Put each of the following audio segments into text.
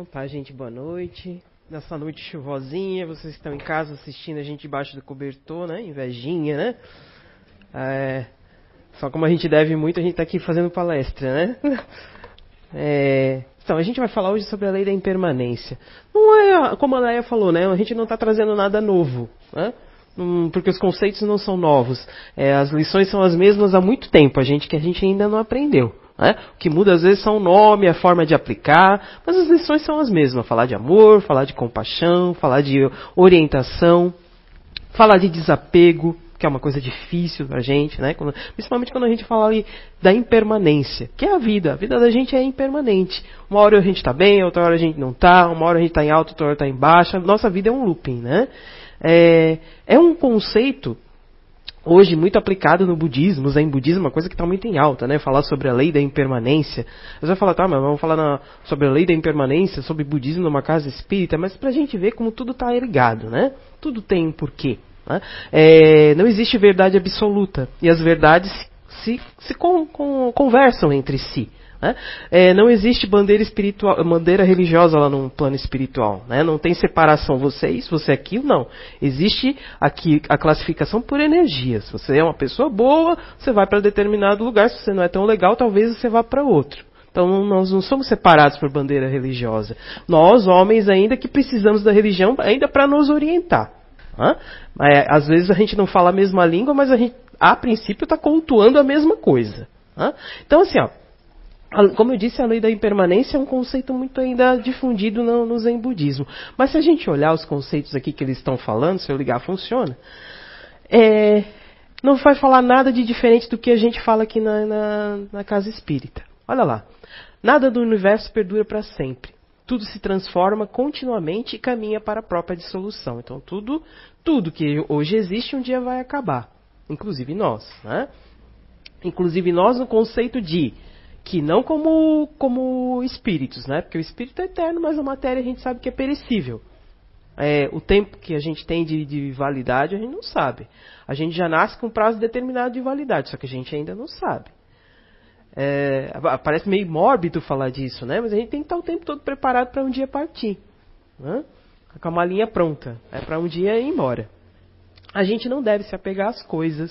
Então tá, gente, boa noite. Nessa noite chuvosinha, vocês estão em casa assistindo a gente debaixo do cobertor, né? Invejinha, né? É, só como a gente deve muito, a gente tá aqui fazendo palestra, né? É, então, a gente vai falar hoje sobre a lei da impermanência. Não é, como a Leia falou, né? A gente não está trazendo nada novo, né? porque os conceitos não são novos. É, as lições são as mesmas há muito tempo, a gente que a gente ainda não aprendeu. Né? O que muda às vezes são o nome, a forma de aplicar, mas as lições são as mesmas. Falar de amor, falar de compaixão, falar de orientação, falar de desapego, que é uma coisa difícil pra gente, né? Quando, principalmente quando a gente fala ali da impermanência, que é a vida. A vida da gente é impermanente. Uma hora a gente está bem, outra hora a gente não está, uma hora a gente está em alto, outra hora está em baixa. Nossa vida é um looping, né? É, é um conceito hoje muito aplicado no budismo, o zen budismo é uma coisa que está muito em alta, né? Falar sobre a lei da impermanência. Você vai falar, tá, mas vamos falar na, sobre a lei da impermanência, sobre budismo numa casa espírita, mas para a gente ver como tudo está ligado, né? Tudo tem um porquê. Né? É, não existe verdade absoluta e as verdades se, se con, con, conversam entre si. Né? É, não existe bandeira espiritual, bandeira religiosa lá no plano espiritual. Né? Não tem separação, você é isso, você é aquilo, não. Existe aqui a classificação por energias. Se você é uma pessoa boa, você vai para determinado lugar. Se você não é tão legal, talvez você vá para outro. Então nós não somos separados por bandeira religiosa. Nós, homens, ainda que precisamos da religião ainda para nos orientar. É, às vezes a gente não fala a mesma língua, mas a gente, a princípio, está cultuando a mesma coisa. Então, assim, ó, como eu disse, a lei da impermanência é um conceito muito ainda difundido no, no Zen budismo. Mas se a gente olhar os conceitos aqui que eles estão falando, se eu ligar funciona, é, não vai falar nada de diferente do que a gente fala aqui na, na, na casa espírita. Olha lá. Nada do universo perdura para sempre. Tudo se transforma continuamente e caminha para a própria dissolução. Então tudo, tudo que hoje existe um dia vai acabar. Inclusive nós. Né? Inclusive nós no conceito de que não como, como espíritos, né? Porque o espírito é eterno, mas a matéria a gente sabe que é perecível. É, o tempo que a gente tem de, de, validade a gente não sabe. A gente já nasce com um prazo determinado de validade, só que a gente ainda não sabe. É, parece meio mórbido falar disso, né? Mas a gente tem que estar o tempo todo preparado para um dia partir. Né? Com a malinha pronta. É para um dia ir embora. A gente não deve se apegar às coisas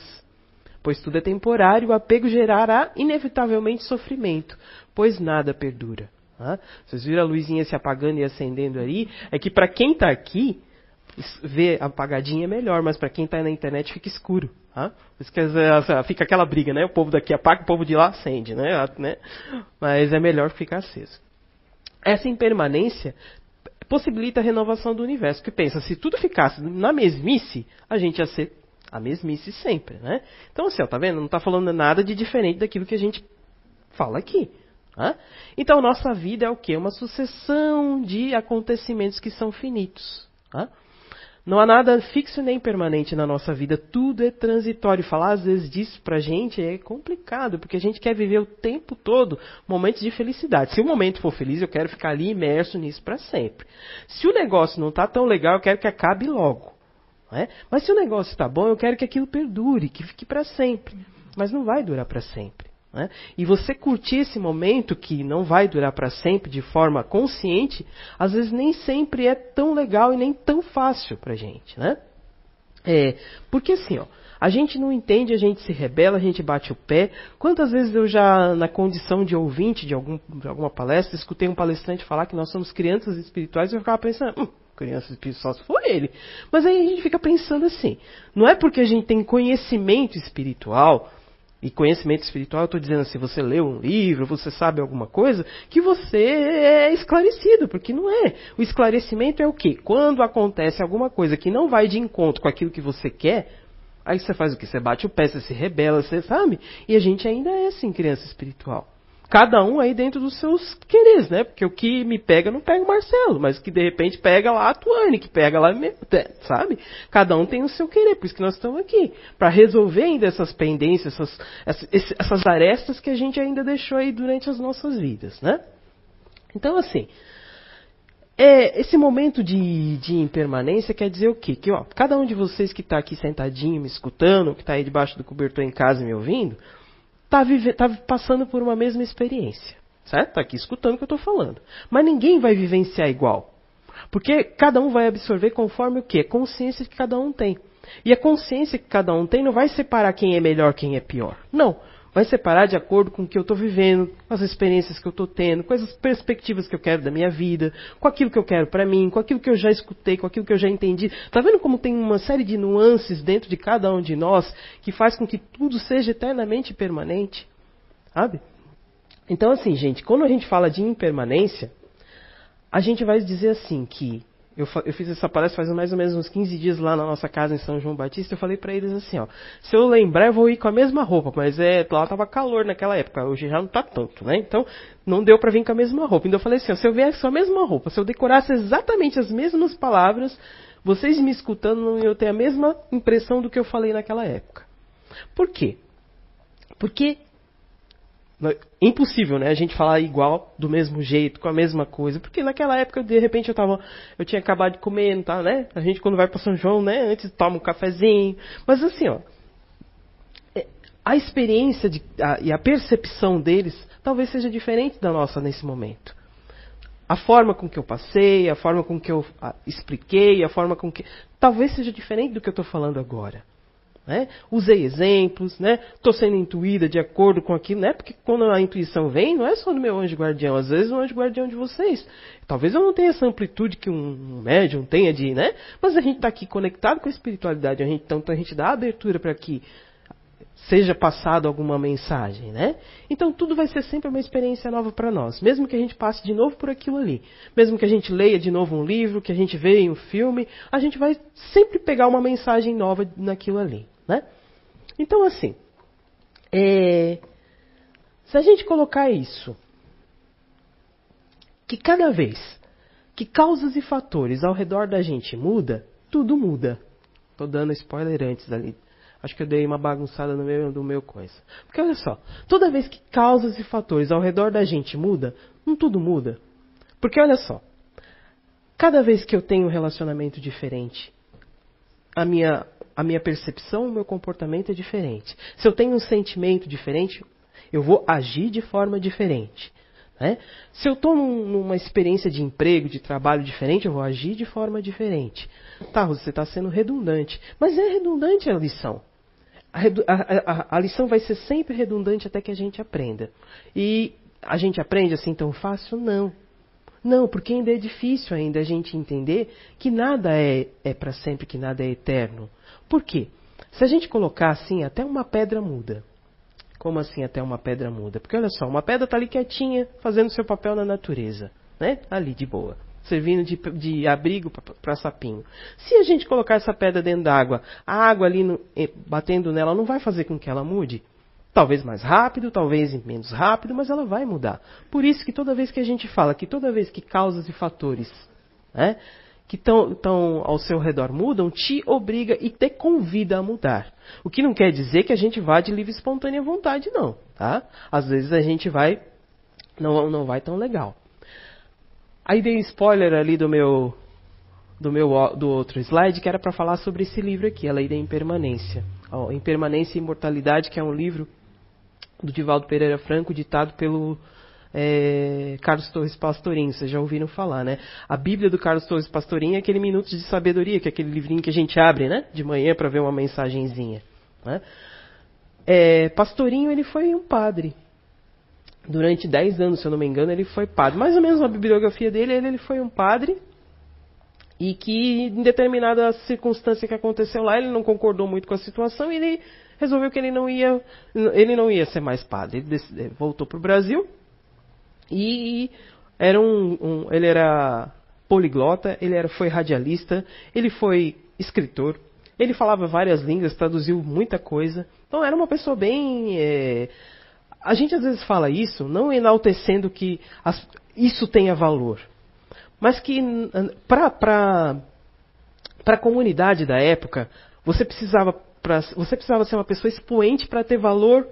pois tudo é temporário, o apego gerará inevitavelmente sofrimento, pois nada perdura. Vocês viram a luzinha se apagando e acendendo aí? É que para quem está aqui, ver apagadinha é melhor, mas para quem está na internet fica escuro. Tá? Fica aquela briga, né? O povo daqui apaga, o povo de lá acende, né? né? Mas é melhor ficar aceso. Essa impermanência possibilita a renovação do universo. Que pensa, se tudo ficasse na mesmice, a gente ia ser a mesmice sempre, né? Então, assim, ó, tá vendo? Não está falando nada de diferente daquilo que a gente fala aqui. Né? Então, nossa vida é o quê? Uma sucessão de acontecimentos que são finitos. Né? Não há nada fixo nem permanente na nossa vida, tudo é transitório. Falar às vezes disso pra gente é complicado, porque a gente quer viver o tempo todo momentos de felicidade. Se o momento for feliz, eu quero ficar ali imerso nisso para sempre. Se o negócio não está tão legal, eu quero que acabe logo. É? Mas se o negócio está bom, eu quero que aquilo perdure, que fique para sempre. Mas não vai durar para sempre. É? E você curtir esse momento que não vai durar para sempre de forma consciente, às vezes nem sempre é tão legal e nem tão fácil para gente. Né? É, porque assim, ó, a gente não entende, a gente se rebela, a gente bate o pé. Quantas vezes eu já, na condição de ouvinte de, algum, de alguma palestra, escutei um palestrante falar que nós somos crianças espirituais e eu ficava pensando, hum, crianças espirituais for ele. Mas aí a gente fica pensando assim, não é porque a gente tem conhecimento espiritual, e conhecimento espiritual, eu estou dizendo assim, você leu um livro, você sabe alguma coisa, que você é esclarecido, porque não é. O esclarecimento é o quê? Quando acontece alguma coisa que não vai de encontro com aquilo que você quer, aí você faz o quê? Você bate o pé, você se rebela, você sabe? E a gente ainda é assim, criança espiritual cada um aí dentro dos seus quereres, né? Porque o que me pega não pega o Marcelo, mas que de repente pega lá a Tuane, que pega lá, sabe? Cada um tem o seu querer, por isso que nós estamos aqui. Para resolver ainda essas pendências, essas, essas, essas arestas que a gente ainda deixou aí durante as nossas vidas, né? Então, assim, é, esse momento de, de, impermanência quer dizer o quê? Que ó, cada um de vocês que está aqui sentadinho me escutando, que está aí debaixo do cobertor em casa me ouvindo, está tá passando por uma mesma experiência. Certo? Está aqui escutando o que eu estou falando. Mas ninguém vai vivenciar igual. Porque cada um vai absorver conforme o que? Consciência que cada um tem. E a consciência que cada um tem não vai separar quem é melhor, quem é pior. Não. Vai separar de acordo com o que eu estou vivendo, com as experiências que eu estou tendo, com as perspectivas que eu quero da minha vida, com aquilo que eu quero para mim, com aquilo que eu já escutei, com aquilo que eu já entendi. Tá vendo como tem uma série de nuances dentro de cada um de nós que faz com que tudo seja eternamente permanente? Sabe? Então, assim, gente, quando a gente fala de impermanência, a gente vai dizer assim que eu, eu, fiz essa palestra faz mais ou menos uns 15 dias lá na nossa casa em São João Batista. Eu falei para eles assim, ó, se eu lembrar eu vou ir com a mesma roupa, mas é lá tava calor naquela época, hoje já não tá tanto, né? Então não deu para vir com a mesma roupa. Então eu falei assim, ó, se eu viesse com a mesma roupa, se eu decorasse exatamente as mesmas palavras, vocês me escutando não iam ter a mesma impressão do que eu falei naquela época. Por quê? Porque impossível, né? A gente falar igual, do mesmo jeito, com a mesma coisa. Porque naquela época, de repente, eu tava. Eu tinha acabado de comer, não tá, né? A gente quando vai para São João, né? Antes toma um cafezinho. Mas assim, ó. É, a experiência de, a, e a percepção deles talvez seja diferente da nossa nesse momento. A forma com que eu passei, a forma com que eu a, expliquei, a forma com que. Talvez seja diferente do que eu estou falando agora. Né? Usei exemplos, né? Estou sendo intuída de acordo com aquilo, né? Porque quando a intuição vem, não é só do meu anjo guardião, às vezes o anjo guardião de vocês. Talvez eu não tenha essa amplitude que um médium tenha de, né? Mas a gente está aqui conectado com a espiritualidade, a gente, então a gente dá abertura para que seja passado alguma mensagem, né? Então tudo vai ser sempre uma experiência nova para nós, mesmo que a gente passe de novo por aquilo ali, mesmo que a gente leia de novo um livro, que a gente veja um filme, a gente vai sempre pegar uma mensagem nova naquilo ali. Né? Então, assim, é, se a gente colocar isso, que cada vez que causas e fatores ao redor da gente muda, tudo muda. Tô dando spoiler antes ali. Acho que eu dei uma bagunçada no meu, no meu coisa. Porque olha só, toda vez que causas e fatores ao redor da gente muda, não tudo muda. Porque olha só, cada vez que eu tenho um relacionamento diferente, a minha a minha percepção, o meu comportamento é diferente. Se eu tenho um sentimento diferente, eu vou agir de forma diferente. Né? Se eu estou num, numa experiência de emprego, de trabalho diferente, eu vou agir de forma diferente. Tá, você está sendo redundante. Mas é redundante a lição. A, a, a, lição vai ser sempre redundante até que a gente aprenda. E a gente aprende assim tão fácil? Não. Não, porque ainda é difícil ainda a gente entender que nada é, é para sempre, que nada é eterno. Por quê? Se a gente colocar assim, até uma pedra muda. Como assim até uma pedra muda? Porque olha só, uma pedra está ali quietinha, fazendo seu papel na natureza, né? Ali de boa, servindo de, de abrigo para sapinho. Se a gente colocar essa pedra dentro d'água, a água ali no, batendo nela não vai fazer com que ela mude? Talvez mais rápido, talvez menos rápido, mas ela vai mudar. Por isso que toda vez que a gente fala que toda vez que causas e fatores né, que estão ao seu redor mudam, te obriga e te convida a mudar. O que não quer dizer que a gente vá de livre e espontânea vontade, não. Tá? Às vezes a gente vai, não, não vai tão legal. Aí dei spoiler ali do meu, do meu do outro slide, que era para falar sobre esse livro aqui, A Lei da Impermanência. Ó, Impermanência e Imortalidade, que é um livro do Divaldo Pereira Franco, ditado pelo é, Carlos Torres Pastorinho, vocês já ouviram falar, né? A Bíblia do Carlos Torres Pastorinho é aquele Minutos de Sabedoria, que é aquele livrinho que a gente abre, né? De manhã para ver uma mensagenzinha. Né? É, Pastorinho, ele foi um padre. Durante 10 anos, se eu não me engano, ele foi padre. Mais ou menos na bibliografia dele, ele, ele foi um padre e que em determinada circunstância que aconteceu lá, ele não concordou muito com a situação e ele resolveu que ele não ia, ele não ia ser mais padre. Ele voltou para o Brasil e era um, um, ele era poliglota, ele era, foi radialista, ele foi escritor, ele falava várias línguas, traduziu muita coisa. Então era uma pessoa bem. É... A gente às vezes fala isso, não enaltecendo que as... isso tenha valor, mas que para a comunidade da época, você precisava, pra, você precisava ser uma pessoa expoente para ter valor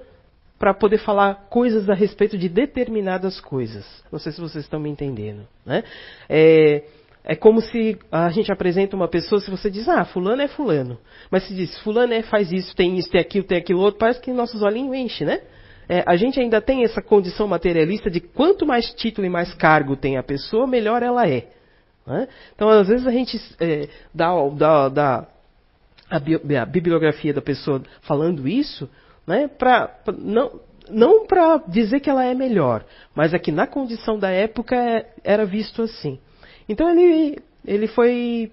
para poder falar coisas a respeito de determinadas coisas. Não sei se vocês estão me entendendo. Né? É, é como se a gente apresenta uma pessoa, se você diz, ah, fulano é fulano. Mas se diz, fulano é, faz isso, tem isso, tem aquilo, tem aquilo outro, parece que nossos olhinhos enchem, né? É, a gente ainda tem essa condição materialista de quanto mais título e mais cargo tem a pessoa, melhor ela é. Né? Então, às vezes a gente é, dá, dá, dá a, a, bibliografia da pessoa falando isso, né, pra, pra não, não para dizer que ela é melhor, mas é que na condição da época é, era visto assim. Então ele, ele foi.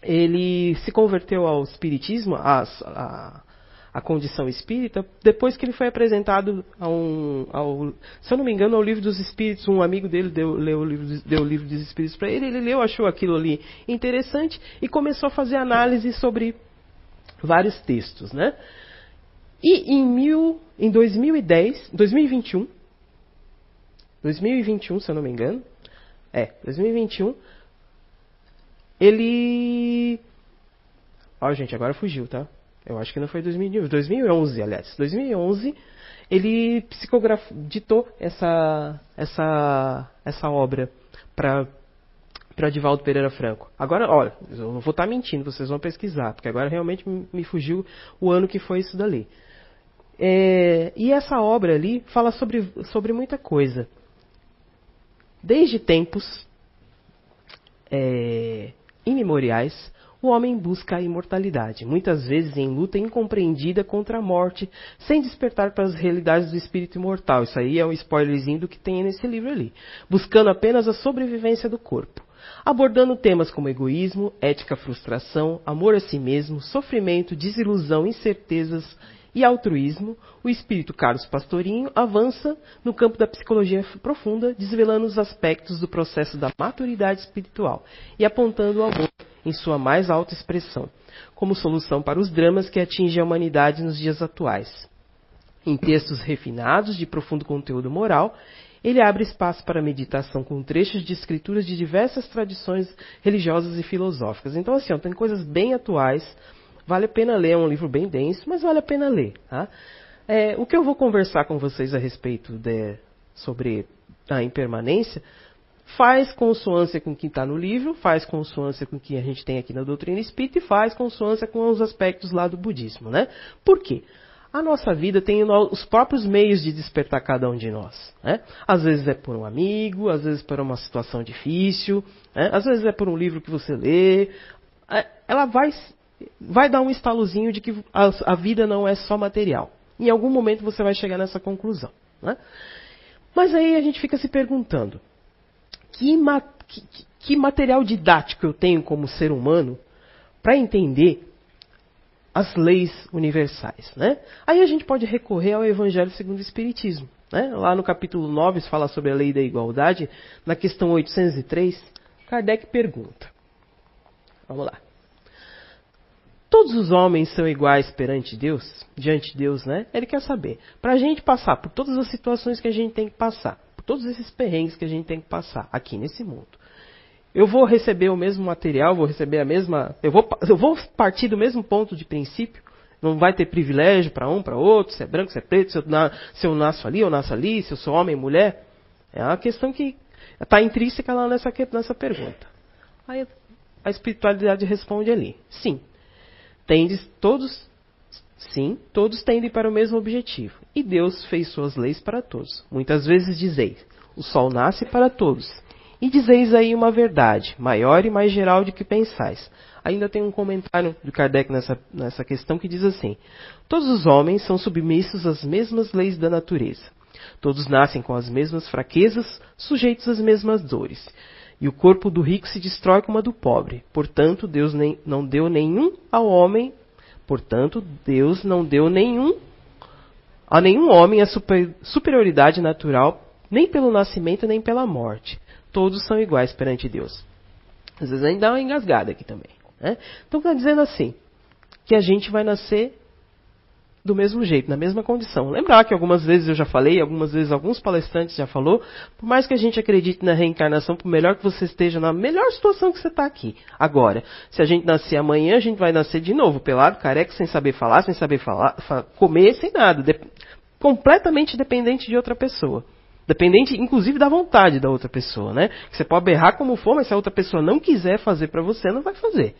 Ele se converteu ao espiritismo, a, a, a condição espírita, depois que ele foi apresentado a um, ao, se eu não me engano, ao livro dos espíritos. Um amigo dele deu, leu o livro, deu o livro dos espíritos para ele, ele leu, achou aquilo ali interessante e começou a fazer análise sobre vários textos, né? E em, mil, em 2010, 2021, 2021, se eu não me engano, é, 2021, ele. Ó, gente, agora fugiu, tá? Eu acho que não foi 2011, 2011, aliás. 2011, ele psicografou, ditou essa, essa, essa obra para para Divaldo Pereira Franco. Agora, olha, eu não vou estar tá mentindo, vocês vão pesquisar, porque agora realmente me fugiu o ano que foi isso dali. É, e essa obra ali fala sobre, sobre muita coisa. Desde tempos é, imemoriais, o homem busca a imortalidade, muitas vezes em luta incompreendida contra a morte, sem despertar para as realidades do espírito imortal. Isso aí é um spoilerzinho do que tem nesse livro ali. Buscando apenas a sobrevivência do corpo. Abordando temas como egoísmo, ética, frustração, amor a si mesmo, sofrimento, desilusão, incertezas e altruísmo, o espírito Carlos Pastorinho avança no campo da psicologia profunda, desvelando os aspectos do processo da maturidade espiritual e apontando o amor em sua mais alta expressão, como solução para os dramas que atingem a humanidade nos dias atuais. Em textos refinados de profundo conteúdo moral, ele abre espaço para meditação com trechos de escrituras de diversas tradições religiosas e filosóficas. Então, assim, ó, tem coisas bem atuais Vale a pena ler, é um livro bem denso, mas vale a pena ler. Tá? É, o que eu vou conversar com vocês a respeito de, sobre a impermanência faz consonância com o que está no livro, faz consonância com o que a gente tem aqui na doutrina espírita e faz consonância com os aspectos lá do budismo. Né? Por quê? A nossa vida tem os próprios meios de despertar cada um de nós. Né? Às vezes é por um amigo, às vezes por uma situação difícil, né? às vezes é por um livro que você lê. É, ela vai vai dar um estalozinho de que a, a, vida não é só material. Em algum momento você vai chegar nessa conclusão. Né? Mas aí a gente fica se perguntando: que, ma que, que material didático eu tenho como ser humano para entender as leis universais? Né? Aí a gente pode recorrer ao Evangelho segundo o Espiritismo. Né? Lá no capítulo 9 se fala sobre a lei da igualdade. Na questão 803, Kardec pergunta. Vamos lá. Todos os homens são iguais perante Deus, diante de Deus, né? Ele quer saber. Para a gente passar por todas as situações que a gente tem que passar, todos esses perrengues que a gente tem que passar aqui nesse mundo. Eu vou receber o mesmo material, vou receber a mesma. Eu vou, eu vou partir do mesmo ponto de princípio. Não vai ter privilégio para um, para outro, se é branco, se é preto, se eu, na, se eu nasço ali, eu nasço ali, se eu sou homem, mulher. É uma questão que está intrínseca lá nessa, nessa pergunta. Aí a espiritualidade responde ali: sim, tendes todos, sim, todos tendem para o mesmo objetivo. E Deus fez suas leis para todos. Muitas vezes dizeis: o sol nasce para todos. E dizeis aí uma verdade, maior e mais geral de que pensais. Ainda tem um comentário de Kardec nessa, nessa questão que diz assim: Todos os homens são submissos às mesmas leis da natureza. Todos nascem com as mesmas fraquezas, sujeitos às mesmas dores. E o corpo do rico se destrói como a do pobre. Portanto, Deus nem, não deu nenhum ao homem. Portanto, Deus não deu nenhum a nenhum homem a super, superioridade natural, nem pelo nascimento, nem pela morte. Todos são iguais perante Deus. Às vezes a gente dá uma engasgada aqui também. Né? Então está dizendo assim, que a gente vai nascer do mesmo jeito, na mesma condição. Lembrar que algumas vezes eu já falei, algumas vezes alguns palestrantes já falou, por mais que a gente acredite na reencarnação, por melhor que você esteja na melhor situação que você está aqui. Agora, se a gente nascer amanhã, a gente vai nascer de novo, pelado, careca, sem saber falar, sem saber falar, comer, sem nada, de, completamente dependente de outra pessoa. Dependente, inclusive, da vontade da outra pessoa, né? Você pode berrar como for, mas se a outra pessoa não quiser fazer para você, não vai fazer.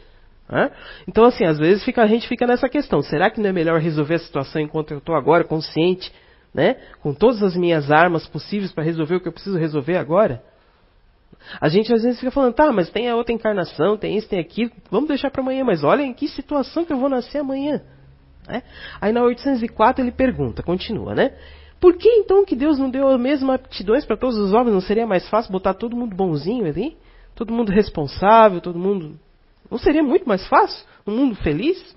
Né? Então, assim, às vezes fica, a gente fica nessa questão: será que não é melhor resolver a situação enquanto eu estou agora consciente? né? Com todas as minhas armas possíveis para resolver o que eu preciso resolver agora? A gente às vezes fica falando, tá, mas tem a outra encarnação, tem isso, tem aquilo, vamos deixar para amanhã, mas olha em que situação que eu vou nascer amanhã. Né? Aí na 804 ele pergunta, continua, né? Por que então que Deus não deu as mesmas aptidões para todos os homens? Não seria mais fácil botar todo mundo bonzinho ali? Todo mundo responsável, todo mundo. Não seria muito mais fácil? Um mundo feliz?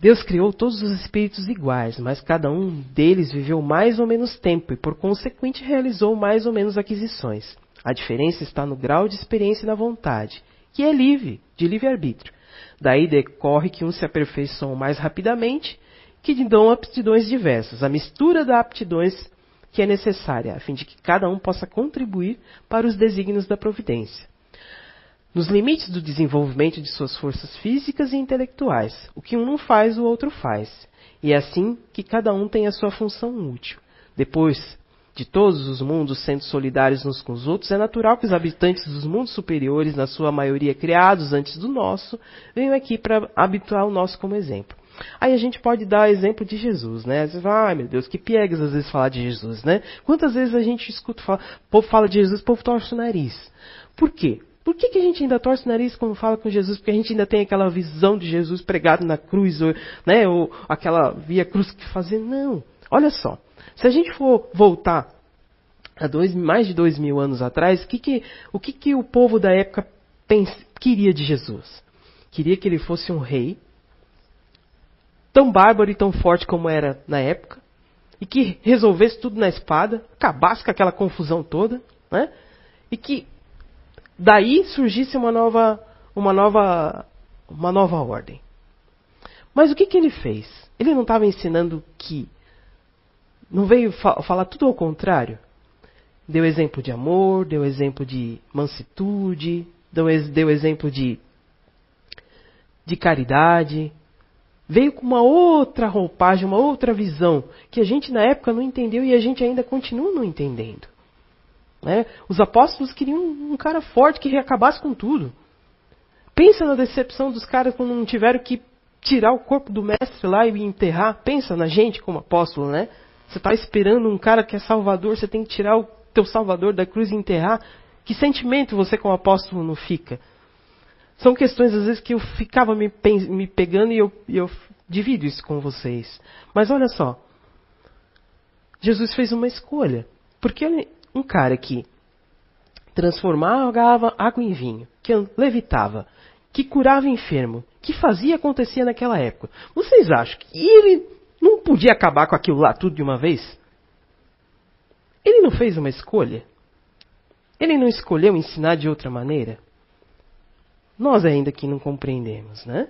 Deus criou todos os espíritos iguais, mas cada um deles viveu mais ou menos tempo e, por consequente, realizou mais ou menos aquisições. A diferença está no grau de experiência e na vontade, que é livre, de livre-arbítrio. Daí decorre que uns se aperfeiçoam mais rapidamente, que dão aptidões diversas, a mistura das aptidões que é necessária, a fim de que cada um possa contribuir para os desígnios da providência nos limites do desenvolvimento de suas forças físicas e intelectuais. O que um não faz, o outro faz. E é assim que cada um tem a sua função útil. Depois de todos os mundos sendo solidários uns com os outros, é natural que os habitantes dos mundos superiores, na sua maioria criados antes do nosso, venham aqui para habituar o nosso como exemplo. Aí a gente pode dar exemplo de Jesus, né? Você fala, ai meu Deus, que piegas às vezes falar de Jesus, né? Quantas vezes a gente escuta, falar, o povo fala de Jesus, o povo torce o nariz. Por quê? Por que, que a gente ainda torce o nariz quando fala com Jesus? Porque a gente ainda tem aquela visão de Jesus pregado na cruz, ou, né, ou aquela via cruz que fazia. Não. Olha só. Se a gente for voltar a dois, mais de dois mil anos atrás, que que, o que, que o povo da época queria de Jesus? Queria que ele fosse um rei, tão bárbaro e tão forte como era na época, e que resolvesse tudo na espada, acabasse com aquela confusão toda, né? e que daí surgisse uma nova, uma nova, uma nova ordem. Mas o que, que ele fez? Ele não estava ensinando que não veio fa falar tudo ao contrário? Deu exemplo de amor, deu exemplo de mansitude, deu, deu exemplo de, de caridade. Veio com uma outra roupagem, uma outra visão, que a gente na época não entendeu e a gente ainda continua não entendendo. Né? Os apóstolos queriam um cara forte que acabasse com tudo. Pensa na decepção dos caras quando não tiveram que tirar o corpo do mestre lá e enterrar. Pensa na gente como apóstolo, né? Você está esperando um cara que é salvador, você tem que tirar o teu salvador da cruz e enterrar. Que sentimento você como apóstolo não fica? São questões às vezes que eu ficava me, me pegando e eu, eu divido isso com vocês. Mas olha só. Jesus fez uma escolha. Porque ele, um cara que transformava água em vinho, que levitava, que curava enfermo, que fazia acontecer naquela época. Vocês acham que ele não podia acabar com aquilo lá tudo de uma vez? Ele não fez uma escolha? Ele não escolheu ensinar de outra maneira? Nós ainda que não compreendemos, né?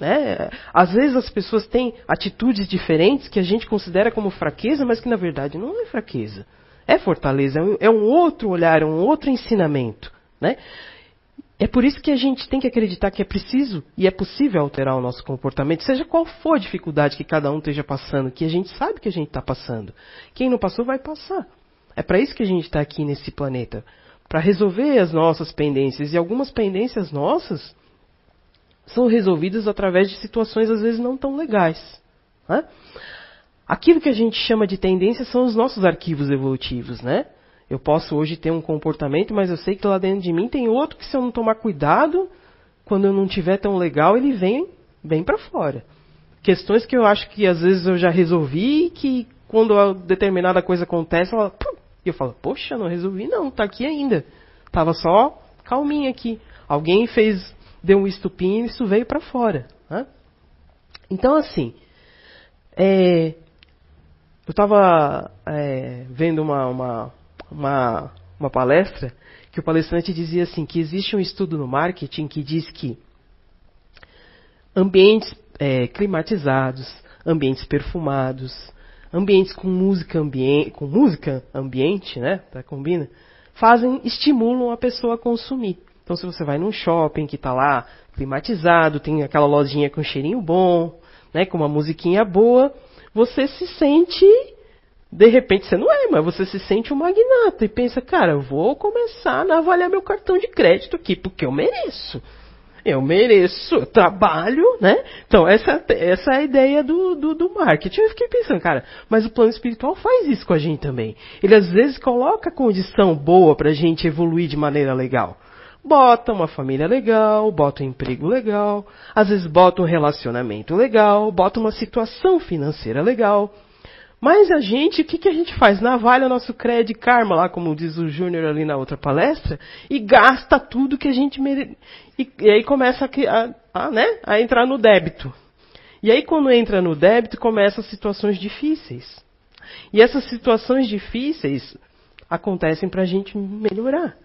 Né? Às vezes as pessoas têm atitudes diferentes que a gente considera como fraqueza, mas que na verdade não é fraqueza. É fortaleza, é um, é um outro olhar, é um outro ensinamento. Né? É por isso que a gente tem que acreditar que é preciso e é possível alterar o nosso comportamento, seja qual for a dificuldade que cada um esteja passando, que a gente sabe que a gente está passando. Quem não passou vai passar. É para isso que a gente está aqui nesse planeta para resolver as nossas pendências. E algumas pendências nossas são resolvidas através de situações às vezes não tão legais. Né? Aquilo que a gente chama de tendência são os nossos arquivos evolutivos, né? Eu posso hoje ter um comportamento, mas eu sei que lá dentro de mim tem outro que se eu não tomar cuidado, quando eu não tiver tão legal, ele vem bem para fora. Questões que eu acho que às vezes eu já resolvi e que quando determinada coisa acontece, ela, eu falo, poxa, não resolvi não, tá aqui ainda. Tava só calminha aqui. Alguém fez deu um estupim e isso veio para fora. Né? Então, assim, é, eu estava é, vendo uma, uma, uma, uma palestra que o palestrante dizia assim que existe um estudo no marketing que diz que ambientes é, climatizados, ambientes perfumados, ambientes com música ambiente, com música ambiente, né, tá, combina, fazem estimulam a pessoa a consumir. Então, se você vai num shopping que está lá climatizado, tem aquela lojinha com cheirinho bom, né, com uma musiquinha boa, você se sente, de repente você não é, mas você se sente um magnata e pensa, cara, eu vou começar a avaliar meu cartão de crédito aqui, porque eu mereço. Eu mereço, eu trabalho, né? Então, essa, essa é a ideia do, do, do marketing. Eu fiquei pensando, cara, mas o plano espiritual faz isso com a gente também. Ele às vezes coloca condição boa pra gente evoluir de maneira legal. Bota uma família legal, bota um emprego legal, às vezes bota um relacionamento legal, bota uma situação financeira legal. Mas a gente, o que, que a gente faz? Navalha nosso crédito karma, lá como diz o Júnior ali na outra palestra, e gasta tudo que a gente mere... e, e aí começa a, a, a, né, a entrar no débito. E aí quando entra no débito, começam situações difíceis. E essas situações difíceis acontecem para a gente melhorar.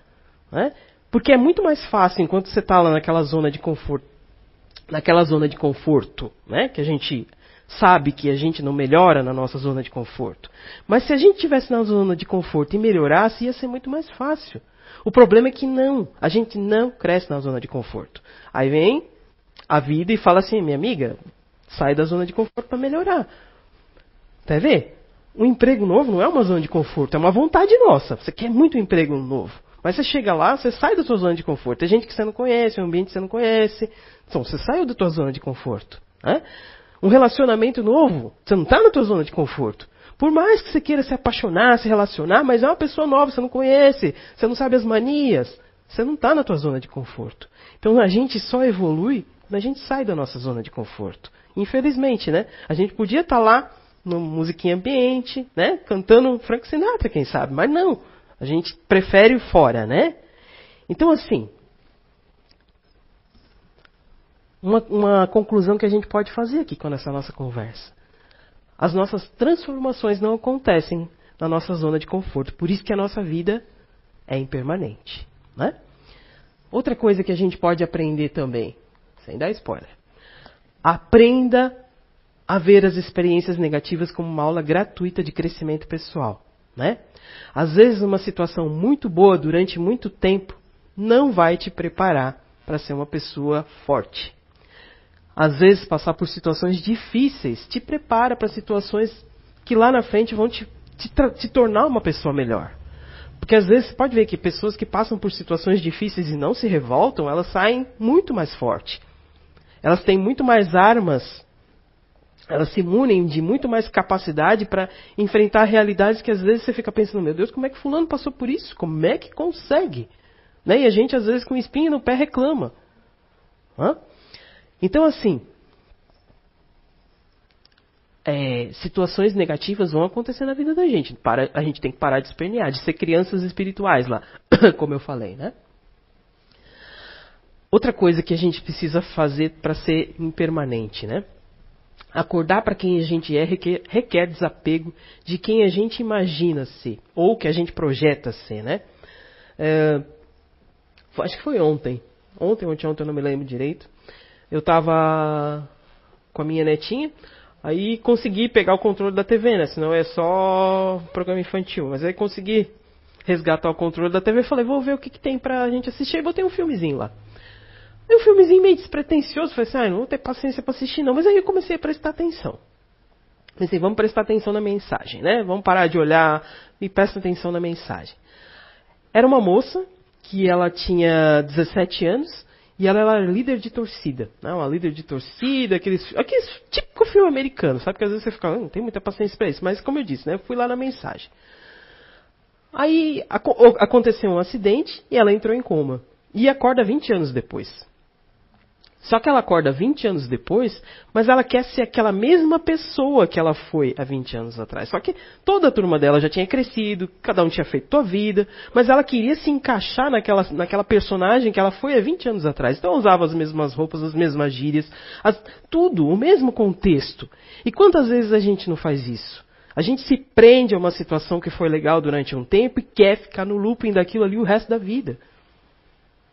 Né? Porque é muito mais fácil enquanto você está lá naquela zona de conforto, naquela zona de conforto, né, que a gente sabe que a gente não melhora na nossa zona de conforto. Mas se a gente tivesse na zona de conforto e melhorasse, ia ser muito mais fácil. O problema é que não, a gente não cresce na zona de conforto. Aí vem a vida e fala assim, minha amiga, sai da zona de conforto para melhorar. Quer ver? Um emprego novo não é uma zona de conforto, é uma vontade nossa. Você quer muito um emprego novo. Mas você chega lá, você sai da sua zona de conforto. Tem gente que você não conhece, um ambiente que você não conhece. Então, você saiu da tua zona de conforto. Né? Um relacionamento novo, você não está na tua zona de conforto. Por mais que você queira se apaixonar, se relacionar, mas é uma pessoa nova, você não conhece, você não sabe as manias, você não está na tua zona de conforto. Então a gente só evolui quando a gente sai da nossa zona de conforto. Infelizmente, né? A gente podia estar tá lá no musiquinha ambiente, né? Cantando Frank Sinatra, quem sabe, mas não. A gente prefere fora, né? Então assim, uma, uma conclusão que a gente pode fazer aqui com essa nossa conversa. As nossas transformações não acontecem na nossa zona de conforto. Por isso que a nossa vida é impermanente. Né? Outra coisa que a gente pode aprender também, sem dar spoiler. Aprenda a ver as experiências negativas como uma aula gratuita de crescimento pessoal. Né? Às vezes, uma situação muito boa durante muito tempo não vai te preparar para ser uma pessoa forte às vezes passar por situações difíceis te prepara para situações que lá na frente vão te, te, te, tornar uma pessoa melhor. Porque às vezes você pode ver que pessoas que passam por situações difíceis e não se revoltam, elas saem muito mais fortes. Elas têm muito mais armas, elas se munem de muito mais capacidade para enfrentar realidades que às vezes você fica pensando, meu Deus, como é que fulano passou por isso? Como é que consegue? Né? E a gente às vezes com espinho no pé reclama. Hã? Então, assim, é, situações negativas vão acontecer na vida da gente. Para, a gente tem que parar de espernear, de ser crianças espirituais lá, como eu falei, né? Outra coisa que a gente precisa fazer para ser impermanente, né? Acordar para quem a gente é requer, requer, desapego de quem a gente imagina ser, ou que a gente projeta ser, né? É, acho que foi ontem. Ontem, ontem, ontem, eu não me lembro direito eu tava com a minha netinha, aí consegui pegar o controle da TV, né? Senão é só programa infantil. Mas aí consegui resgatar o controle da TV e falei, vou ver o que, que tem pra gente assistir. Aí botei um filmezinho lá. Aí um filmezinho meio despretensioso, falei assim, ah, não vou ter paciência pra assistir não. Mas aí eu comecei a prestar atenção. Pensei, vamos prestar atenção na mensagem, né? Vamos parar de olhar e prestar atenção na mensagem. Era uma moça que ela tinha 17 anos e ela era líder de torcida, né? uma líder de torcida, aqueles, aqueles típico filme americano, sabe? Que às vezes você fica, ah, não tem muita paciência para isso, mas como eu disse, né? Eu fui lá na mensagem. Aí aconteceu um acidente e ela entrou em coma. E acorda 20 anos depois. Só que ela acorda 20 anos depois, mas ela quer ser aquela mesma pessoa que ela foi há 20 anos atrás. Só que toda a turma dela já tinha crescido, cada um tinha feito sua vida, mas ela queria se encaixar naquela, naquela personagem que ela foi há 20 anos atrás. Então usava as mesmas roupas, as mesmas gírias, as, tudo, o mesmo contexto. E quantas vezes a gente não faz isso? A gente se prende a uma situação que foi legal durante um tempo e quer ficar no looping daquilo ali o resto da vida.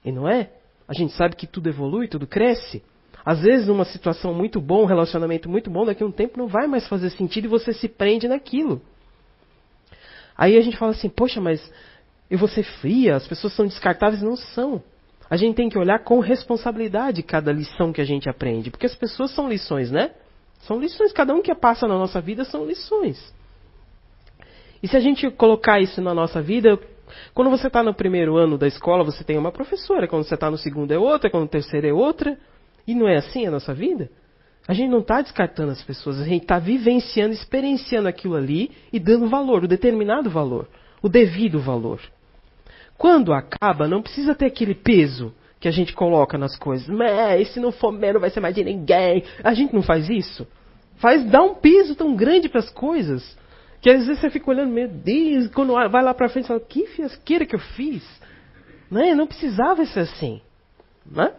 E não é? A gente sabe que tudo evolui, tudo cresce. Às vezes, numa situação muito boa, um relacionamento muito bom, daqui a um tempo não vai mais fazer sentido e você se prende naquilo. Aí a gente fala assim, poxa, mas eu vou ser fria, as pessoas são descartáveis. Não são. A gente tem que olhar com responsabilidade cada lição que a gente aprende. Porque as pessoas são lições, né? São lições. Cada um que passa na nossa vida são lições. E se a gente colocar isso na nossa vida, Quando você está no primeiro ano da escola, você tem uma professora. Quando você está no segundo é outra. Quando no terceiro é outra. E não é assim a nossa vida? A gente não está descartando as pessoas. A gente está vivenciando, experienciando aquilo ali e dando valor, o determinado valor, o devido valor. Quando acaba, não precisa ter aquele peso que a gente coloca nas coisas. Mas se não for meu, não vai ser mais de ninguém. A gente não faz isso. Faz dar um peso tão grande para as coisas que às vezes você fica olhando, meu Deus, quando vai lá para frente, fala, que fiasqueira que eu fiz. Né? Não precisava ser assim. Né?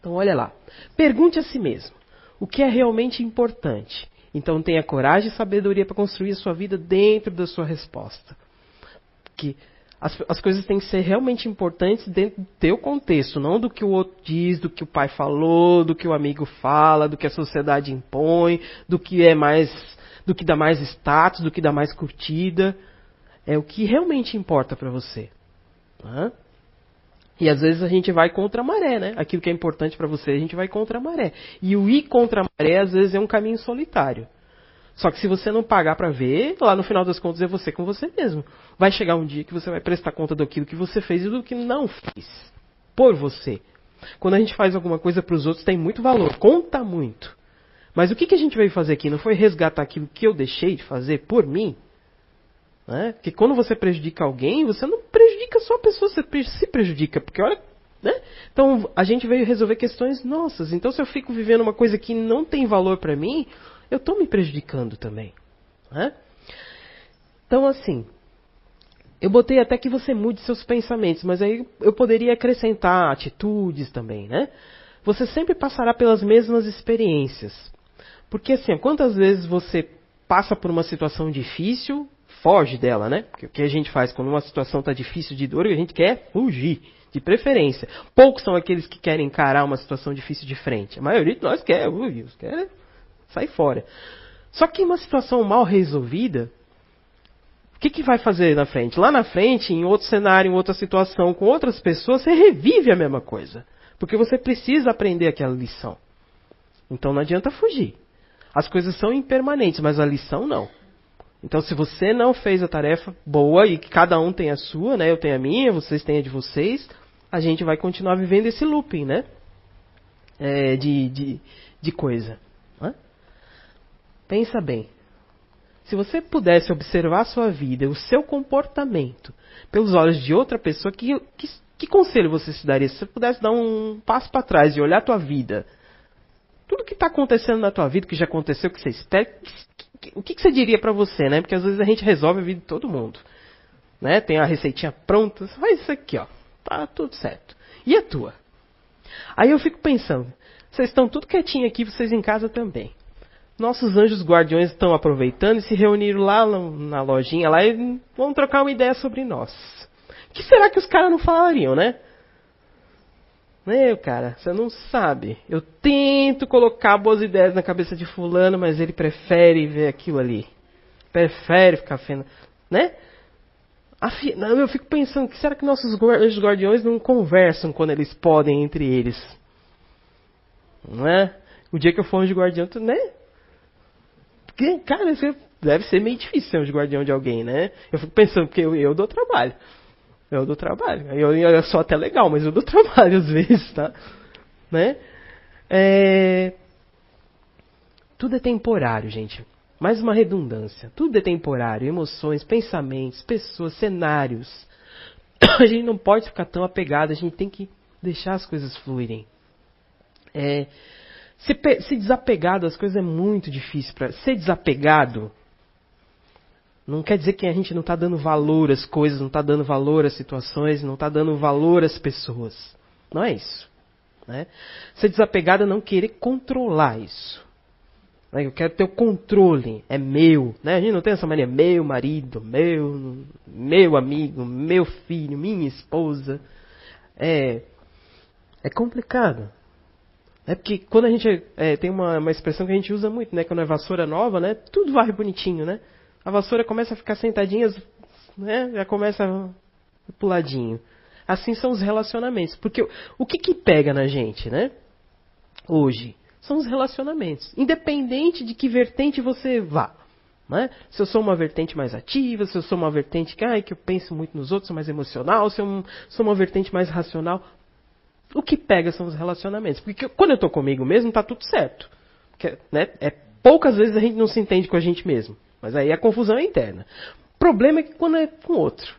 Então olha lá. Pergunte a si mesmo, o que é realmente importante? Então tenha coragem e sabedoria para construir a sua vida dentro da sua resposta. Que as, as, coisas têm que ser realmente importantes dentro do teu contexto, não do que o outro diz, do que o pai falou, do que o amigo fala, do que a sociedade impõe, do que é mais do que dá mais status, do que dá mais curtida. É o que realmente importa para você. Né? E às vezes a gente vai contra a maré, né? Aquilo que é importante para você, a gente vai contra a maré. E o ir contra a maré, às vezes, é um caminho solitário. Só que se você não pagar para ver, lá no final das contas é você com você mesmo. Vai chegar um dia que você vai prestar conta daquilo que você fez e do que não fez. Por você. Quando a gente faz alguma coisa para os outros, tem muito valor, conta muito. Mas o que, que a gente veio fazer aqui? Não foi resgatar aquilo que eu deixei de fazer por mim? Né? Porque quando você prejudica alguém, você não prejudica só a pessoa, você se prejudica. Porque olha. Né? Então a gente veio resolver questões nossas. Então se eu fico vivendo uma coisa que não tem valor para mim, eu estou me prejudicando também. Né? Então assim, eu botei até que você mude seus pensamentos, mas aí eu poderia acrescentar atitudes também, né? Você sempre passará pelas mesmas experiências. Porque assim, quantas vezes você passa por uma situação difícil, foge dela, né? Porque o que a gente faz quando uma situação está difícil de dor, a gente quer fugir, de preferência. Poucos são aqueles que querem encarar uma situação difícil de frente. A maioria de nós quer, ui, quer sair fora. Só que uma situação mal resolvida, o que, que vai fazer na frente? Lá na frente, em outro cenário, em outra situação, com outras pessoas, você revive a mesma coisa. Porque você precisa aprender aquela lição. Então não adianta fugir. As coisas são impermanentes, mas a lição não. Então, se você não fez a tarefa boa e que cada um tem a sua, né? Eu tenho a minha, vocês têm a de vocês, a gente vai continuar vivendo esse looping, né? É, de, de, de coisa. Pensa bem. Se você pudesse observar sua vida, o seu comportamento, pelos olhos de outra pessoa, que, que, que conselho você se daria? Se você pudesse dar um passo para trás e olhar a tua vida tudo que está acontecendo na tua vida, que já aconteceu, que você espera, o que, que você diria para você, né? Porque às vezes a gente resolve a vida de todo mundo. Né? Tem a receitinha pronta, faz isso aqui, ó. Tá tudo certo. E a tua? Aí eu fico pensando, vocês estão tudo quietinho aqui, vocês em casa também. Nossos anjos guardiões estão aproveitando e se reuniram lá na lojinha lá e vão trocar uma ideia sobre nós. O que será que os caras não falariam, né? Meu, cara, você não sabe. Eu tento colocar boas ideias na cabeça de fulano, mas ele prefere ver aquilo ali. Prefere ficar vendo, né? Eu fico pensando, que será que nossos guardiões não conversam quando eles podem entre eles? Não é? O dia que eu for de guardião, né? Porque, cara, deve ser meio difícil ser um guardião de alguém, né? Eu fico pensando, porque eu, eu dou trabalho. Eu dou trabalho. Eu, eu sou até legal, mas eu dou trabalho às vezes, tá? Né? É... Tudo é temporário, gente. Mais uma redundância. Tudo é temporário. Emoções, pensamentos, pessoas, cenários. A gente não pode ficar tão apegado. A gente tem que deixar as coisas fluírem. É... Se, se desapegar das coisas é muito difícil. Pra... Ser desapegado não quer dizer que a gente não está dando valor às coisas, não está dando valor às situações, não está dando valor às pessoas. Não é isso. Né? Ser desapegado é não querer controlar isso. Né? Eu quero ter o controle, é meu. Né? A gente não tem essa mania, meu marido, meu, meu amigo, meu filho, minha esposa. É, é complicado. É porque quando a gente é, tem uma, uma expressão que a gente usa muito, né? Quando é vassoura nova, né? Tudo varre bonitinho, né? a vassoura começa a ficar sentadinha, né? Já começa puladinho. Assim são os relacionamentos. Porque o que, que pega na gente, né? Hoje, são os relacionamentos. Independente de que vertente você vá. Né? Se eu sou uma vertente mais ativa, se eu sou uma vertente que, ai, que eu penso muito nos outros, sou mais emocional, se eu sou uma vertente mais racional. O que pega são os relacionamentos. Porque quando eu estou comigo mesmo, está tudo certo. Porque, né, é, poucas vezes a gente não se entende com a gente mesmo. Mas aí a confusão é interna. O problema é que quando é com outro.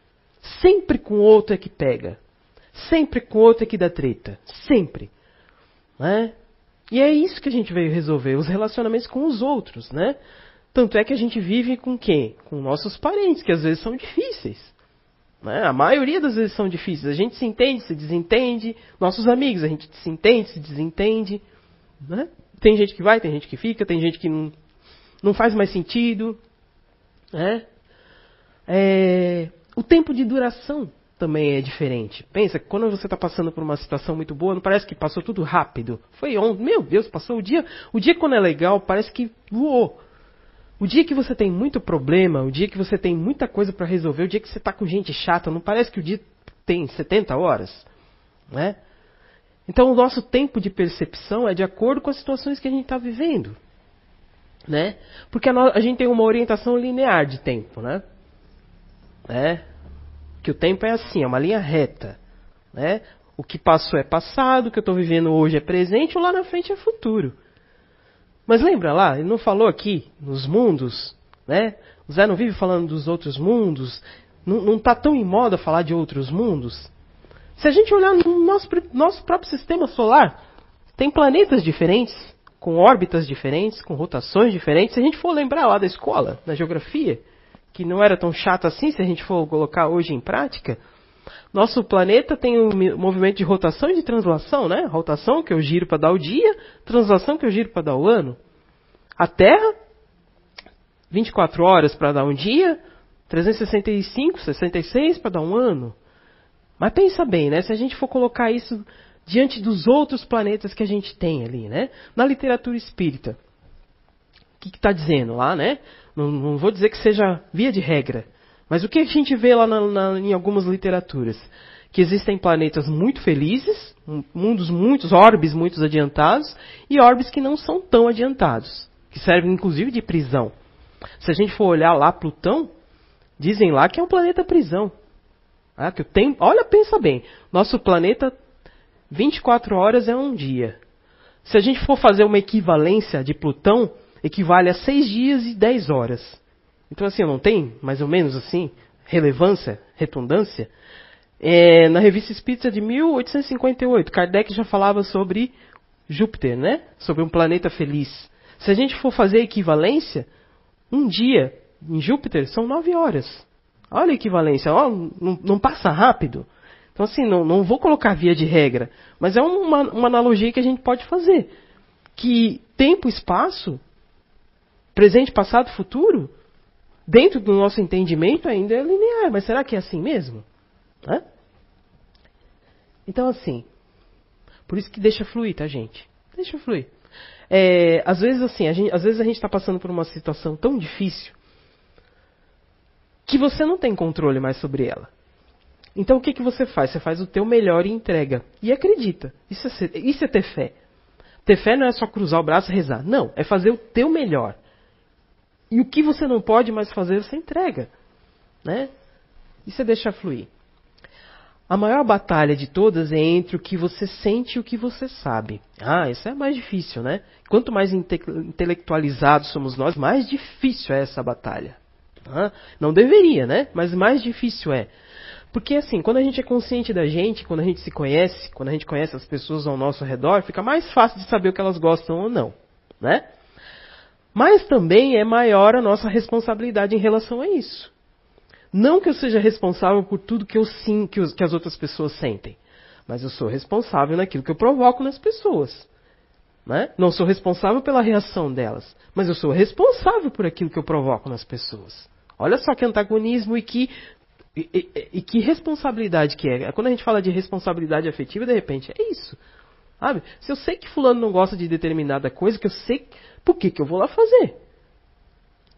Sempre com outro é que pega. Sempre com outro é que dá treta. Sempre. Né? E é isso que a gente veio resolver, os relacionamentos com os outros, né? Tanto é que a gente vive com quem? Com nossos parentes, que às vezes são difíceis. Né? A maioria das vezes são difíceis. A gente se entende, se desentende. Nossos amigos, a gente se entende, se desentende. Né? Tem gente que vai, tem gente que fica, tem gente que não, não faz mais sentido. Né? É, o tempo de duração também é diferente. Pensa que quando você está passando por uma situação muito boa, não parece que passou tudo rápido. Foi ontem, meu Deus, passou o dia. O dia quando é legal, parece que voou. O dia que você tem muito problema, o dia que você tem muita coisa para resolver, o dia que você está com gente chata, não parece que o dia tem 70 horas? Né? Então o nosso tempo de percepção é de acordo com as situações que a gente está vivendo. Né? Porque a, no, a, gente tem uma orientação linear de tempo. Né? né? Que o tempo é assim, é uma linha reta. Né? O que passou é passado, o que eu estou vivendo hoje é presente, o lá na frente é futuro. Mas lembra lá, ele não falou aqui, nos mundos, né? O Zé não vive falando dos outros mundos, não está tão em moda falar de outros mundos. Se a gente olhar no nosso, nosso próprio sistema solar, tem planetas diferentes, com órbitas diferentes, com rotações diferentes. Se a gente for lembrar lá da escola, na geografia, que não era tão chato assim se a gente for colocar hoje em prática. Nosso planeta tem um movimento de rotação e de translação, né? Rotação que eu giro para dar o dia, translação que eu giro para dar o ano. A Terra, 24 horas para dar um dia, 365, 66 para dar um ano. Mas pensa bem, né? Se a gente for colocar isso diante dos outros planetas que a gente tem ali, né? Na literatura espírita, o que está dizendo lá, né? Não, não, vou dizer que seja via de regra, mas o que a gente vê lá na, na, em algumas literaturas? Que existem planetas muito felizes, mundos muitos, orbes muito adiantados, e orbes que não são tão adiantados, que servem inclusive de prisão. Se a gente for olhar lá Plutão, dizem lá que é um planeta prisão. Ah, que olha, pensa bem, nosso planeta 24 horas é um dia. Se a gente for fazer uma equivalência de Plutão, equivale a seis dias e dez horas. Então, assim, não tem, mais ou menos assim, relevância, redundância? É, na revista Espírita de 1858, Kardec já falava sobre Júpiter, né? Sobre um planeta feliz. Se a gente for fazer equivalência, um dia em Júpiter são nove horas. Olha a equivalência, ó, não, não, passa rápido. Então, assim, não, não vou colocar via de regra, mas é uma, uma analogia que a gente pode fazer. Que tempo espaço presente, passado, futuro, dentro do nosso entendimento ainda é linear. Mas será que é assim mesmo? Hã? Então, assim, por isso que deixa fluir, tá, gente? Deixa fluir. É, às vezes, assim, gente, às vezes a gente está passando por uma situação tão difícil que você não tem controle mais sobre ela. Então, o que, que você faz? Você faz o teu melhor e entrega. E acredita. Isso é, ser, isso é ter fé. Ter fé não é só cruzar o braço e rezar. Não, é fazer o teu melhor. E o que você não pode mais fazer, você entrega. Né? E você deixa fluir. A maior batalha de todas é entre o que você sente e o que você sabe. Ah, isso é mais difícil, né? Quanto mais inte intelectualizados somos nós, mais difícil é essa batalha. Ah, não deveria, né? Mas mais difícil é. Porque assim, quando a gente é consciente da gente, quando a gente se conhece, quando a gente conhece as pessoas ao nosso redor, fica mais fácil de saber o que elas gostam ou não, né? Mas também é maior a nossa responsabilidade em relação a isso. Não que eu seja responsável por tudo que eu os, que as outras pessoas sentem, mas eu sou responsável naquilo que eu provoco nas pessoas. Né? Não sou responsável pela reação delas, mas eu sou responsável por aquilo que eu provoco nas pessoas. Olha só que antagonismo e que, e, e, e que responsabilidade que é. Quando a gente fala de responsabilidade afetiva, de repente, é isso. Sabe? Se eu sei que fulano não gosta de determinada coisa, que eu sei por que, que eu vou lá fazer?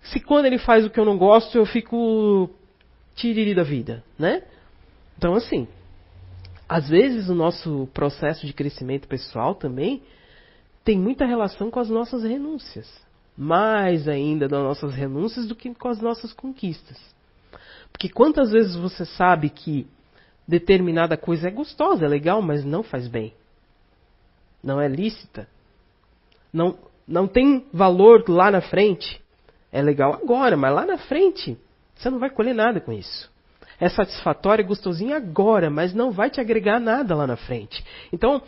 Se quando ele faz o que eu não gosto, eu fico tiriri da vida, né? Então, assim, às vezes o nosso processo de crescimento pessoal também tem muita relação com as nossas renúncias. mais ainda das nossas renúncias do que com as nossas conquistas. Porque quantas vezes você sabe que determinada coisa é gostosa, é legal, mas não faz bem. Não é lícita. Não, não tem valor lá na frente. É legal agora, mas lá na frente você não vai colher nada com isso. É satisfatório, é gostosinho agora, mas não vai te agregar nada lá na frente. Então,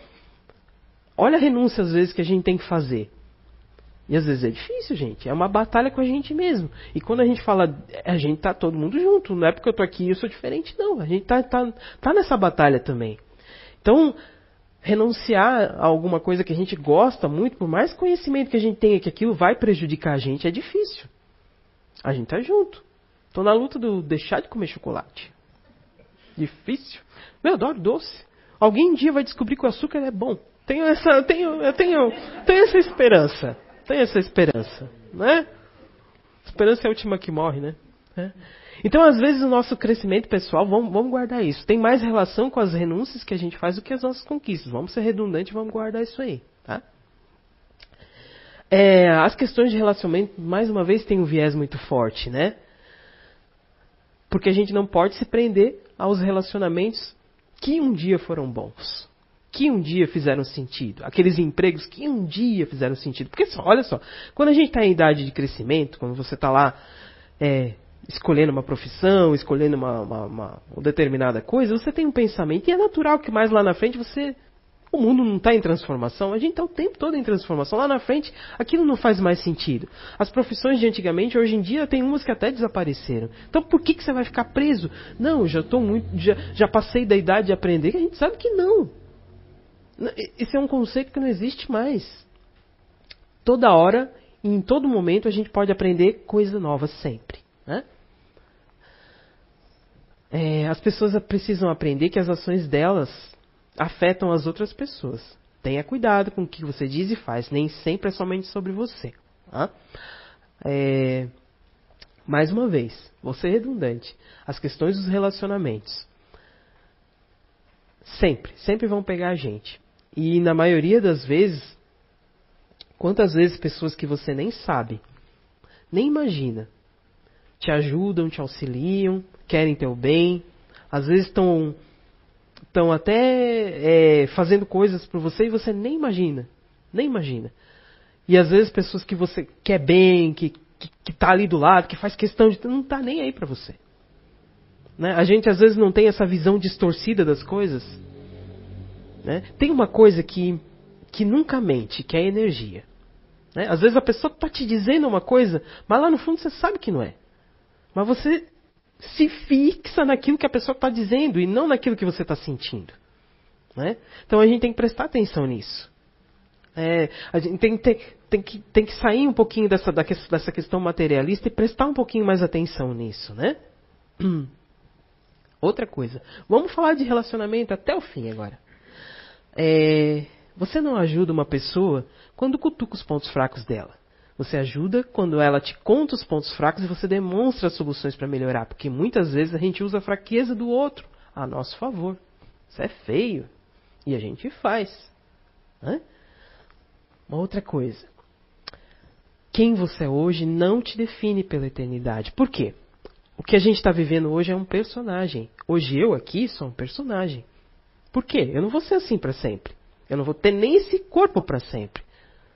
olha a renúncia às vezes que a gente tem que fazer. E às vezes é difícil, gente. É uma batalha com a gente mesmo. E quando a gente fala, a gente tá todo mundo junto. Não é porque eu tô aqui e eu sou diferente, não. A gente tá, tá, tá nessa batalha também. Então, renunciar a alguma coisa que a gente gosta muito, por mais conhecimento que a gente tenha que aquilo vai prejudicar a gente, é difícil. A gente tá junto. Tô na luta do deixar de comer chocolate. Difícil. Meu, eu adoro doce. Alguém um dia vai descobrir que o açúcar é bom. Tenho essa, tenho, eu tenho, tenho essa esperança. Tenho essa esperança, né? Esperança é a última que morre, né? É. Então, às vezes, o nosso crescimento pessoal, vamos, vamos, guardar isso. Tem mais relação com as renúncias que a gente faz do que as nossas conquistas. Vamos ser redundantes, vamos guardar isso aí, tá? É, as questões de relacionamento, mais uma vez, têm um viés muito forte, né? Porque a gente não pode se prender aos relacionamentos que um dia foram bons, que um dia fizeram sentido, aqueles empregos que um dia fizeram sentido. Porque olha só, quando a gente está em idade de crescimento, quando você está lá é, escolhendo uma profissão, escolhendo uma, uma, uma, uma determinada coisa, você tem um pensamento e é natural que mais lá na frente você o mundo não está em transformação, a gente está o tempo todo em transformação. Lá na frente, aquilo não faz mais sentido. As profissões de antigamente, hoje em dia, tem umas que até desapareceram. Então, por que, que você vai ficar preso? Não, já estou muito, já, já passei da idade de aprender. A gente sabe que não. Esse é um conceito que não existe mais. Toda hora, em todo momento, a gente pode aprender coisa nova sempre. Né? É, as pessoas precisam aprender que as ações delas afetam as outras pessoas. Tenha cuidado com o que você diz e faz, nem sempre é somente sobre você. Tá? É, mais uma vez, vou ser redundante. As questões dos relacionamentos sempre, sempre vão pegar a gente. E na maioria das vezes, quantas vezes pessoas que você nem sabe, nem imagina, te ajudam, te auxiliam, querem teu bem, às vezes estão estão até é, fazendo coisas por você e você nem imagina. Nem imagina. E às vezes pessoas que você quer bem, que, que, que tá ali do lado, que faz questão de. não tá nem aí para você. Né? A gente às vezes não tem essa visão distorcida das coisas. Né? Tem uma coisa que, que nunca mente, que é a energia. Né? Às vezes a pessoa está te dizendo uma coisa, mas lá no fundo você sabe que não é. Mas você se fixa naquilo que a pessoa está dizendo e não naquilo que você está sentindo. Né? Então a gente tem que prestar atenção nisso. É, a gente tem, tem, tem, que, tem que sair um pouquinho dessa, dessa questão materialista e prestar um pouquinho mais atenção nisso, né? Outra coisa. Vamos falar de relacionamento até o fim agora. É, você não ajuda uma pessoa quando cutuca os pontos fracos dela. Você ajuda quando ela te conta os pontos fracos e você demonstra soluções para melhorar. Porque muitas vezes a gente usa a fraqueza do outro a nosso favor. Isso é feio. E a gente faz. Né? Uma outra coisa. Quem você é hoje não te define pela eternidade. Por quê? O que a gente está vivendo hoje é um personagem. Hoje eu aqui sou um personagem. Por quê? Eu não vou ser assim para sempre. Eu não vou ter nem esse corpo para sempre.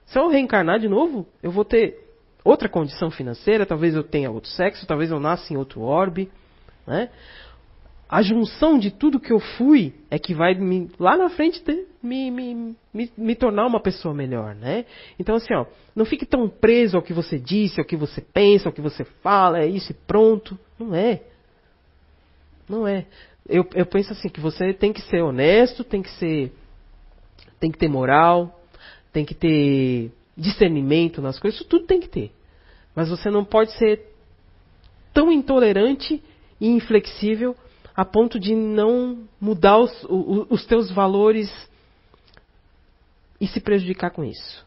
Se eu reencarnar de novo, eu vou ter outra condição financeira, talvez eu tenha outro sexo, talvez eu nasça em outro orbe. Né? A junção de tudo que eu fui é que vai me, lá na frente ter, me, me, me, me, tornar uma pessoa melhor. Né? Então, assim, ó, não fique tão preso ao que você disse, ao que você pensa, ao que você fala, é isso e pronto. Não é. Não é. Eu, eu penso assim, que você tem que ser honesto, tem que ser. tem que ter moral, tem que ter discernimento nas coisas, isso tudo tem que ter. Mas você não pode ser tão intolerante e inflexível a ponto de não mudar os, os, os teus valores e se prejudicar com isso.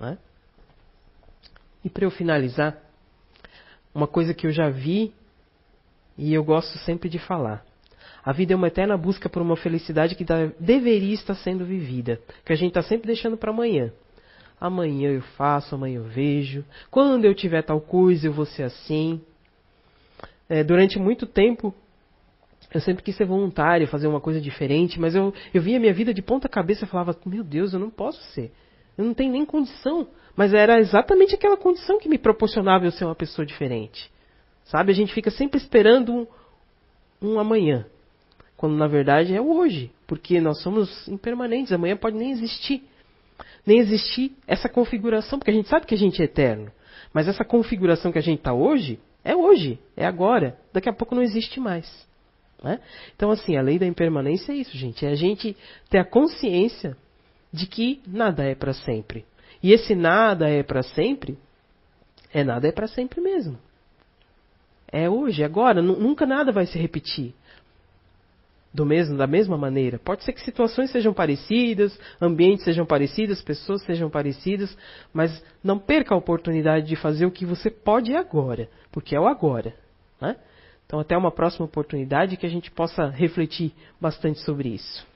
É? E para eu finalizar, uma coisa que eu já vi e eu gosto sempre de falar. A vida é uma eterna busca por uma felicidade que deveria estar sendo vivida, que a gente está sempre deixando para amanhã. amanhã eu faço, amanhã eu vejo, quando eu tiver tal coisa eu vou ser assim. É, durante muito tempo eu sempre quis ser voluntário, fazer uma coisa diferente, mas eu, eu via minha vida de ponta cabeça e falava, meu Deus, eu não posso ser. Eu não tenho nem condição. Mas era exatamente aquela condição que me proporcionava eu ser uma pessoa diferente. Sabe? A gente fica sempre esperando um, um amanhã. Quando na verdade é o hoje. Porque nós somos impermanentes. Amanhã pode nem existir. Nem existir essa configuração, porque a gente sabe que a gente é eterno. Mas essa configuração que a gente está hoje, é hoje, é agora. Daqui a pouco não existe mais. Né? Então, assim, a lei da impermanência é isso, gente. É a gente ter a consciência de que nada é para sempre. E esse nada é para sempre, é nada é para sempre mesmo. É hoje, agora, nunca nada vai se repetir. Do mesmo, da mesma maneira. Pode ser que situações sejam parecidas, ambientes sejam parecidos, pessoas sejam parecidas, mas não perca a oportunidade de fazer o que você pode agora, porque é o agora. Né? Então, até uma próxima oportunidade que a gente possa refletir bastante sobre isso.